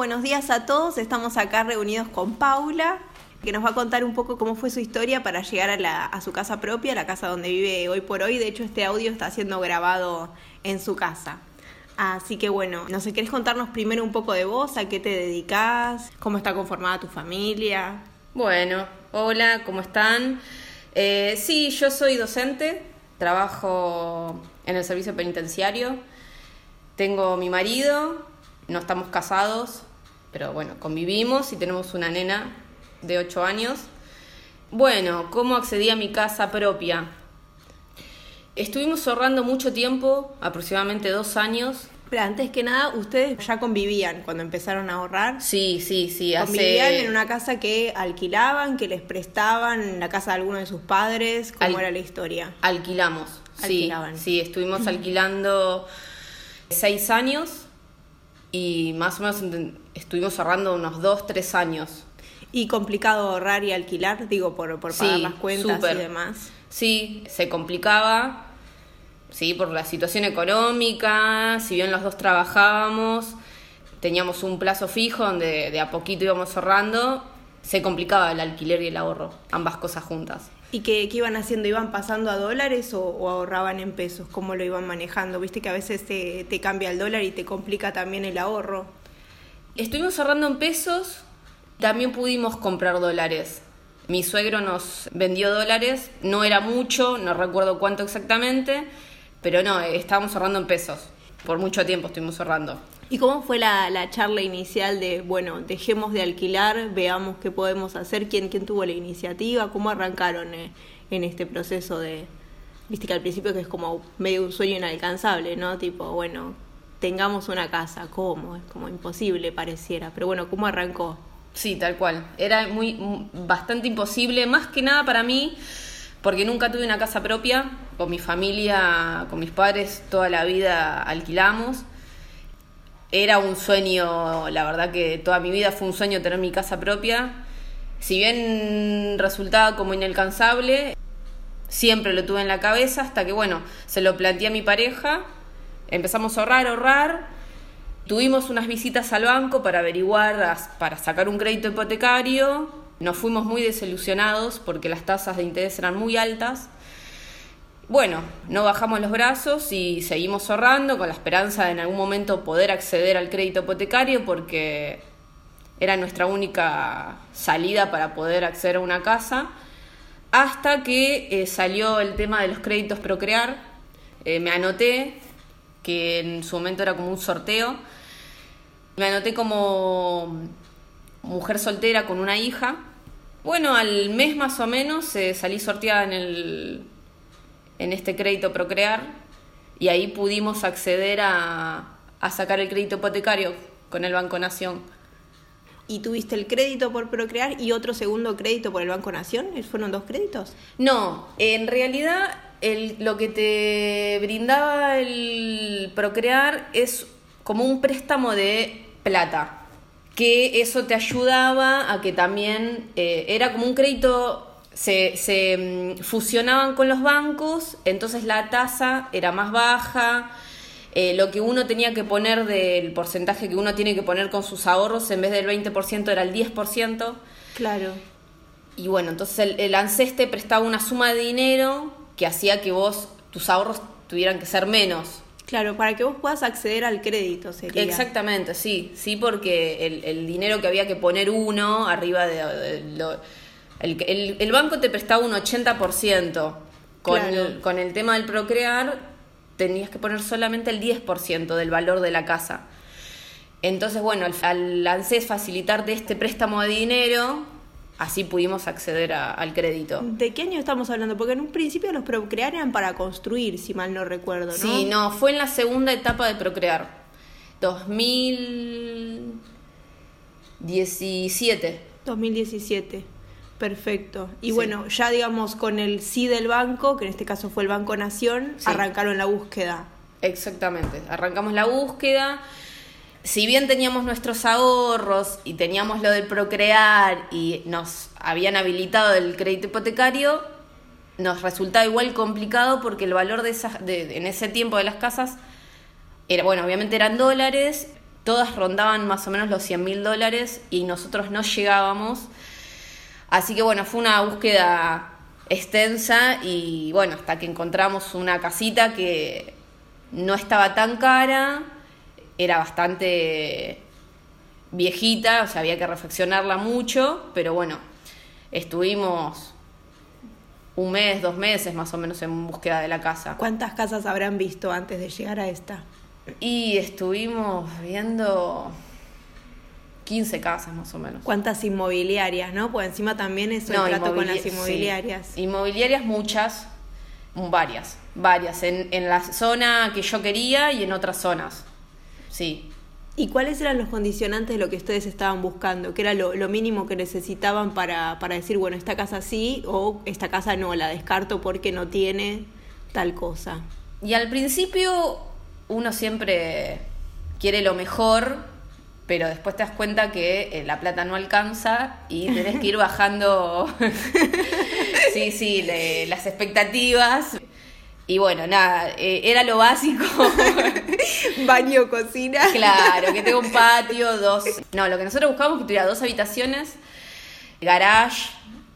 Buenos días a todos, estamos acá reunidos con Paula, que nos va a contar un poco cómo fue su historia para llegar a, su casa propia, la casa donde vive hoy por hoy. De hecho, este audio está siendo grabado en su casa. Así que bueno, no sé, ¿querés contarnos primero un poco de vos? ¿A qué te dedicas? ¿Cómo está conformada tu familia? Bueno, hola, ¿cómo están? Eh, sí, yo soy docente, trabajo en el servicio penitenciario, tengo mi marido, no estamos casados, pero bueno, convivimos y tenemos una nena de 8 años. Bueno, ¿cómo accedí a mi casa propia? Estuvimos ahorrando mucho tiempo, aproximadamente dos años. Pero antes que nada, ustedes ya convivían cuando empezaron a ahorrar. Sí, sí, sí, Convivían hace... en una casa que alquilaban, que les prestaban, en la casa de alguno de sus padres. ¿Cómo Al- era la historia? Alquilamos, sí. Alquilaban. Sí, estuvimos alquilando seis años y más o menos estuvimos ahorrando unos dos, tres años. Y complicado ahorrar y alquilar, digo, por, por pagar Sí, las cuentas y demás. Sí, se complicaba, sí, por la situación económica, si bien los dos trabajábamos, teníamos un plazo fijo donde de a poquito íbamos ahorrando, se complicaba el alquiler y el ahorro, ambas cosas juntas. ¿Y qué, qué iban haciendo? ¿Iban pasando a dólares o, o ahorraban en pesos? ¿Cómo lo iban manejando? Viste que a veces te, te cambia el dólar y te complica también el ahorro. Estuvimos ahorrando en pesos, también pudimos comprar dólares. Mi suegro nos vendió dólares, no era mucho, no recuerdo cuánto exactamente, pero no, estábamos ahorrando en pesos. Por mucho tiempo estuvimos ahorrando. ¿Y cómo fue la, la charla inicial de, bueno, dejemos de alquilar, veamos qué podemos hacer? ¿Quién, quién tuvo la iniciativa? ¿Cómo arrancaron eh, en este proceso de, viste que al principio que es como medio un sueño inalcanzable, ¿no? Tipo, bueno, tengamos una casa, ¿cómo? Es como imposible pareciera, pero bueno, ¿cómo arrancó? Sí, tal cual. Era muy bastante imposible, más que nada para mí, porque nunca tuve una casa propia. Con mi familia, con mis padres, toda la vida alquilamos. Era un sueño, la verdad que toda mi vida fue un sueño tener mi casa propia. Si bien resultaba como inalcanzable, siempre lo tuve en la cabeza hasta que, bueno, se lo planteé a mi pareja. Empezamos a ahorrar, ahorrar. Tuvimos unas visitas al banco para averiguar, para sacar un crédito hipotecario. Nos fuimos muy desilusionados porque las tasas de interés eran muy altas. Bueno, no bajamos los brazos y seguimos ahorrando con la esperanza de en algún momento poder acceder al crédito hipotecario porque era nuestra única salida para poder acceder a una casa. Hasta que eh, salió el tema de los créditos Procrear. Eh, me anoté, que en su momento era como un sorteo. Me anoté como mujer soltera con una hija. Bueno, al mes más o menos eh, salí sorteada en, el, en este crédito Procrear y ahí pudimos acceder a, a sacar el crédito hipotecario con el Banco Nación. ¿Y tuviste el crédito por Procrear y otro segundo crédito por el Banco Nación? ¿Fueron dos créditos? No, en realidad el- lo que te brindaba el Procrear es como un préstamo de plata, que eso te ayudaba a que también eh, era como un crédito, se, se mm, fusionaban con los bancos, entonces la tasa era más baja. eh, lo que uno tenía que poner del porcentaje que uno tiene que poner con sus ahorros en vez del 20% era el 10%. Claro. Y bueno, entonces el, el ANSES prestaba una suma de dinero que hacía que vos, tus ahorros tuvieran que ser menos. Claro, para que vos puedas acceder al crédito sería. Exactamente, sí, sí, porque el, el dinero que había que poner uno arriba de, de lo- el, el- el banco te prestaba un 80%. Con, Claro. el, con el tema del procrear tenías que poner solamente el 10% del valor de la casa. Entonces, bueno, al, al ANSES facilitarte este préstamo de dinero, así pudimos acceder a- al crédito. ¿De qué año estamos hablando? Porque en un principio los Procrear eran para construir, si mal no recuerdo, ¿no? Sí, no, fue en la segunda etapa de Procrear. 2017. 2017. Perfecto. Y Sí. bueno, ya digamos con el sí del banco, que en este caso fue el Banco Nación, Sí. arrancaron la búsqueda. Exactamente. Arrancamos la búsqueda. Si bien teníamos nuestros ahorros y teníamos lo del Procrear y nos habían habilitado el crédito hipotecario, nos resultaba igual complicado porque el valor de esas, de, en ese tiempo de las casas era, bueno, obviamente eran dólares, todas rondaban más o menos los 100 mil dólares y nosotros no llegábamos. Así que bueno, fue una búsqueda extensa y bueno, hasta que encontramos una casita que no estaba tan cara, era bastante viejita, o sea, había que reflexionarla mucho, pero bueno, estuvimos un mes, dos meses más o menos en búsqueda de la casa. ¿Cuántas casas habrán visto antes de llegar a esta? Y estuvimos viendo 15 casas más o menos. ¿Cuántas inmobiliarias, no? Pues encima también eso No, el trato con las inmobiliarias. sí. Inmobiliarias muchas, varias, varias, en, en la zona que yo quería y en otras zonas. Sí. ¿Y cuáles eran los condicionantes de lo que ustedes estaban buscando? ¿Qué era lo, lo mínimo que necesitaban para, para decir, bueno, esta casa sí o esta casa no, la descarto porque no tiene tal cosa? Y al principio uno siempre quiere lo mejor, pero después te das cuenta que eh, la plata no alcanza y tenés que ir bajando, sí, sí, le- las expectativas. Y bueno, nada, eh, era lo básico. Baño, cocina. Claro, que tenga un patio, dos. No, lo que nosotros buscamos es que tuviera dos habitaciones, garage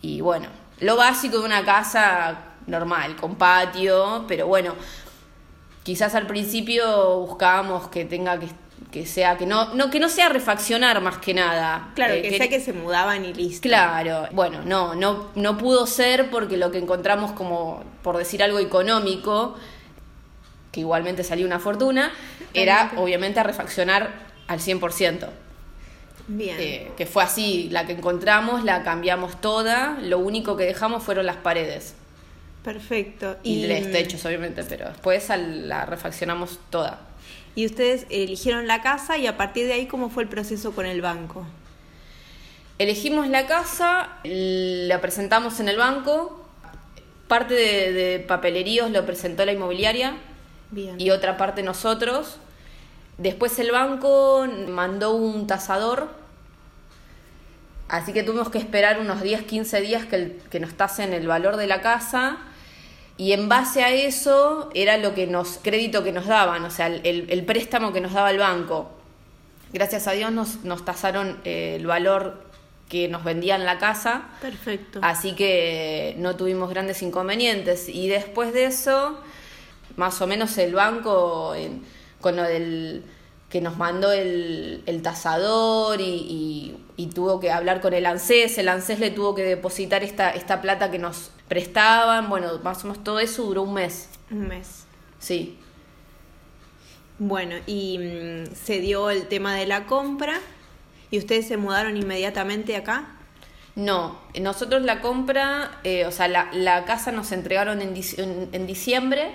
y bueno, lo básico de una casa normal, con patio, pero bueno, quizás al principio buscábamos que tenga que, que sea, que no, no, que no sea refaccionar más que nada. Claro, Eh, que sea que se mudaban y listo. Claro, bueno, no, no, no pudo ser porque lo que encontramos como, por decir algo económico, que igualmente salió una fortuna, era obviamente a refaccionar al 100%. Bien. Eh, que fue así, la que encontramos la cambiamos toda, lo único que dejamos fueron las paredes Perfecto. y, los techos obviamente, pero después la refaccionamos toda. Y ustedes eligieron la casa y a partir de ahí, ¿cómo fue el proceso con el banco? Elegimos la casa, la presentamos en el banco, parte de, de papeleríos lo presentó la inmobiliaria Bien. y otra parte nosotros. Después el banco mandó un tasador, así que tuvimos que esperar unos 10, 15 días que, el- que nos tasen el valor de la casa. Y en base a eso era lo que nos, crédito que nos daban, o sea, el, el- préstamo que nos daba el banco. Gracias a Dios nos, nos tasaron eh, el valor que nos vendían la casa. Perfecto. Así que no tuvimos grandes inconvenientes. Y después de eso, más o menos el banco, en- con lo del que nos mandó el, el tasador y, y- y tuvo que hablar con el ANSES, el ANSES le tuvo que depositar esta, esta plata que nos prestaban, bueno, más o menos todo eso duró un mes, Un mes. sí. Bueno, y mm, se dio el tema de la compra y ustedes se mudaron inmediatamente acá. No, nosotros la compra, eh, o sea, la, la casa nos entregaron en, en- en diciembre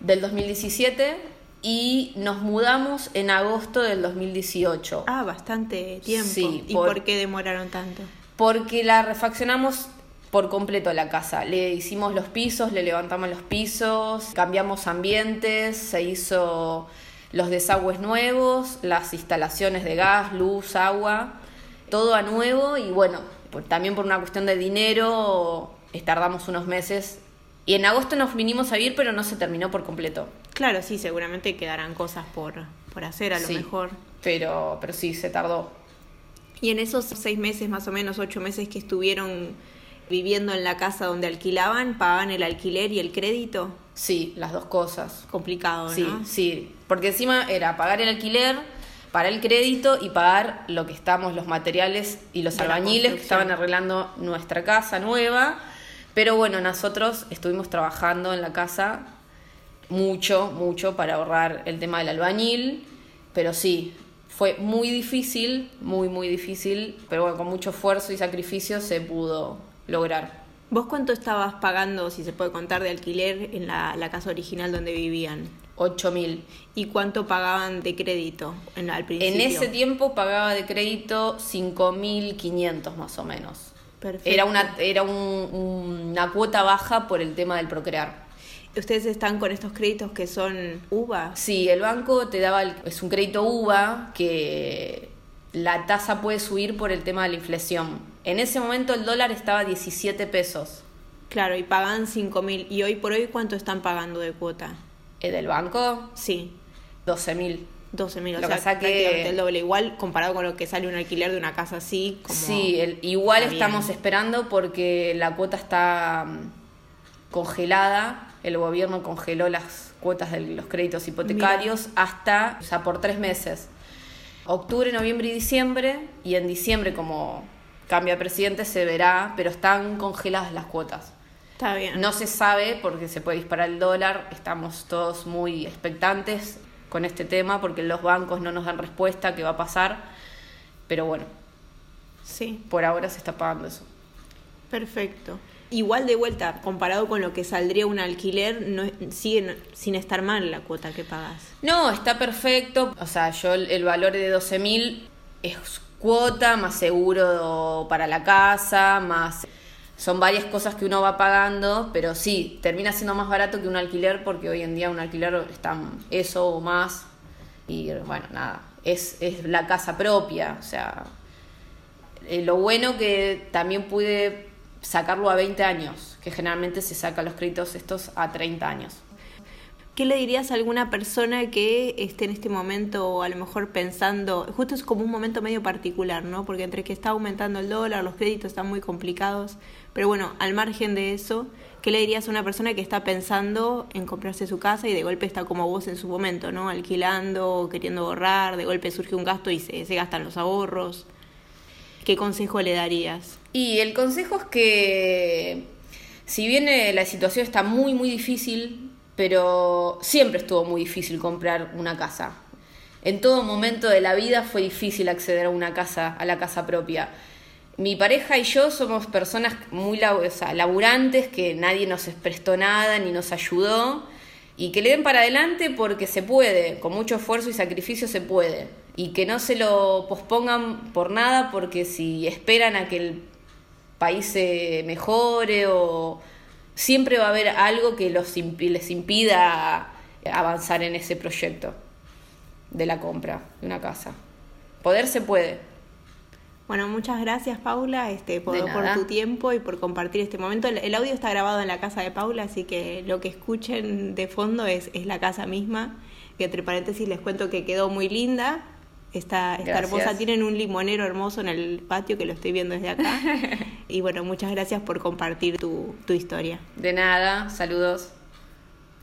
del 2017 y nos mudamos en agosto del 2018. Ah, bastante tiempo. Sí, ¿Y por- por qué demoraron tanto? Porque la refaccionamos por completo la casa. Le hicimos los pisos, le levantamos los pisos, cambiamos ambientes, se hizo los desagües nuevos, las instalaciones de gas, luz, agua, todo a nuevo y bueno, por- también por una cuestión de dinero tardamos unos meses y en agosto nos vinimos a vivir pero no se terminó por completo. Claro, sí, seguramente quedarán cosas por, por hacer a lo Sí, mejor. Pero, pero sí, se tardó. Y en esos seis meses, más o menos ocho meses que estuvieron viviendo en la casa donde alquilaban, pagaban el alquiler y el crédito. Sí, las dos cosas. Complicado, ¿no? Sí, sí, porque encima era pagar el alquiler, pagar el crédito y pagar lo que estamos, los materiales y los albañiles que estaban arreglando nuestra casa nueva. Pero bueno, nosotros estuvimos trabajando en la casa mucho, mucho para ahorrar el tema del albañil. Pero sí, fue muy difícil, muy, muy difícil. Pero bueno, con mucho esfuerzo y sacrificio se pudo lograr. ¿Vos cuánto estabas pagando, si se puede contar, de alquiler en la, la casa original donde vivían? 8 mil. ¿Y cuánto pagaban de crédito en, al principio? En ese tiempo pagaba de crédito 5.500 más o menos. Perfecto. Era, una, era un- una cuota baja por el tema del procrear. ¿Ustedes están con estos créditos que son UVA? Sí, el banco te daba, el- es un crédito UVA que la tasa puede subir por el tema de la inflación. En ese momento el dólar estaba a 17 pesos. Claro, y pagan 5 mil. ¿Y hoy por hoy cuánto están pagando de cuota? El del banco, Sí, 12 mil. 12.000, o Lo sea, que pasa que- prácticamente el doble. Igual comparado con lo que sale un alquiler de una casa así. Como Sí, el- igual estamos bien. esperando porque la cuota está mm, congelada. El gobierno congeló las cuotas de los créditos hipotecarios hasta, o sea, por tres meses. Octubre, noviembre y diciembre. Y en diciembre, como cambia presidente, se verá, pero están congeladas las cuotas. Está bien. No se sabe porque se puede disparar el dólar. Estamos todos muy expectantes con este tema porque los bancos no nos dan respuesta qué va a pasar. Pero bueno, Sí, por ahora se está pagando eso. perfecto. Igual de vuelta, comparado con lo que saldría un alquiler, no, sigue sin estar mal la cuota que pagas. No, está perfecto. O sea, yo el, el valor de 12 mil es cuota, más seguro para la casa, más... Son varias cosas que uno va pagando, pero sí, termina siendo más barato que un alquiler porque hoy en día un alquiler está eso o más. Y bueno, nada, es, es la casa propia. O sea, eh, lo bueno que también pude sacarlo a 20 años, que generalmente se saca los créditos estos a 30 años. ¿Qué le dirías a alguna persona que esté en este momento a lo mejor pensando, justo es como un momento medio particular, ¿no? Porque entre que está aumentando el dólar, los créditos están muy complicados, pero bueno, al margen de eso, ¿qué le dirías a una persona que está pensando en comprarse su casa y de golpe está como vos en su momento, ¿no? Alquilando, queriendo ahorrar, de golpe surge un gasto y se, se gastan los ahorros. ¿Qué consejo le darías? Y el consejo es que, si bien eh, la situación está muy, muy difícil, pero siempre estuvo muy difícil comprar una casa. En todo momento de la vida fue difícil acceder a una casa, a la casa propia. Mi pareja y yo somos personas muy o laburantes, que nadie nos prestó nada ni nos ayudó, y que le den para adelante porque se puede, con mucho esfuerzo y sacrificio se puede. Y que no se lo pospongan por nada, porque si esperan a que el país se mejore o siempre va a haber algo que los impi- les impida avanzar en ese proyecto de la compra de una casa. Poder se puede. Bueno, muchas gracias Paula este, por, por tu tiempo y por compartir este momento. El, el audio está grabado en la casa de Paula, así que lo que escuchen de fondo es, es la casa misma. Que entre paréntesis les cuento que quedó muy linda. Está, está hermosa, tienen un limonero hermoso en el patio que lo estoy viendo desde acá. y bueno, muchas gracias por compartir tu, tu historia. De nada, saludos.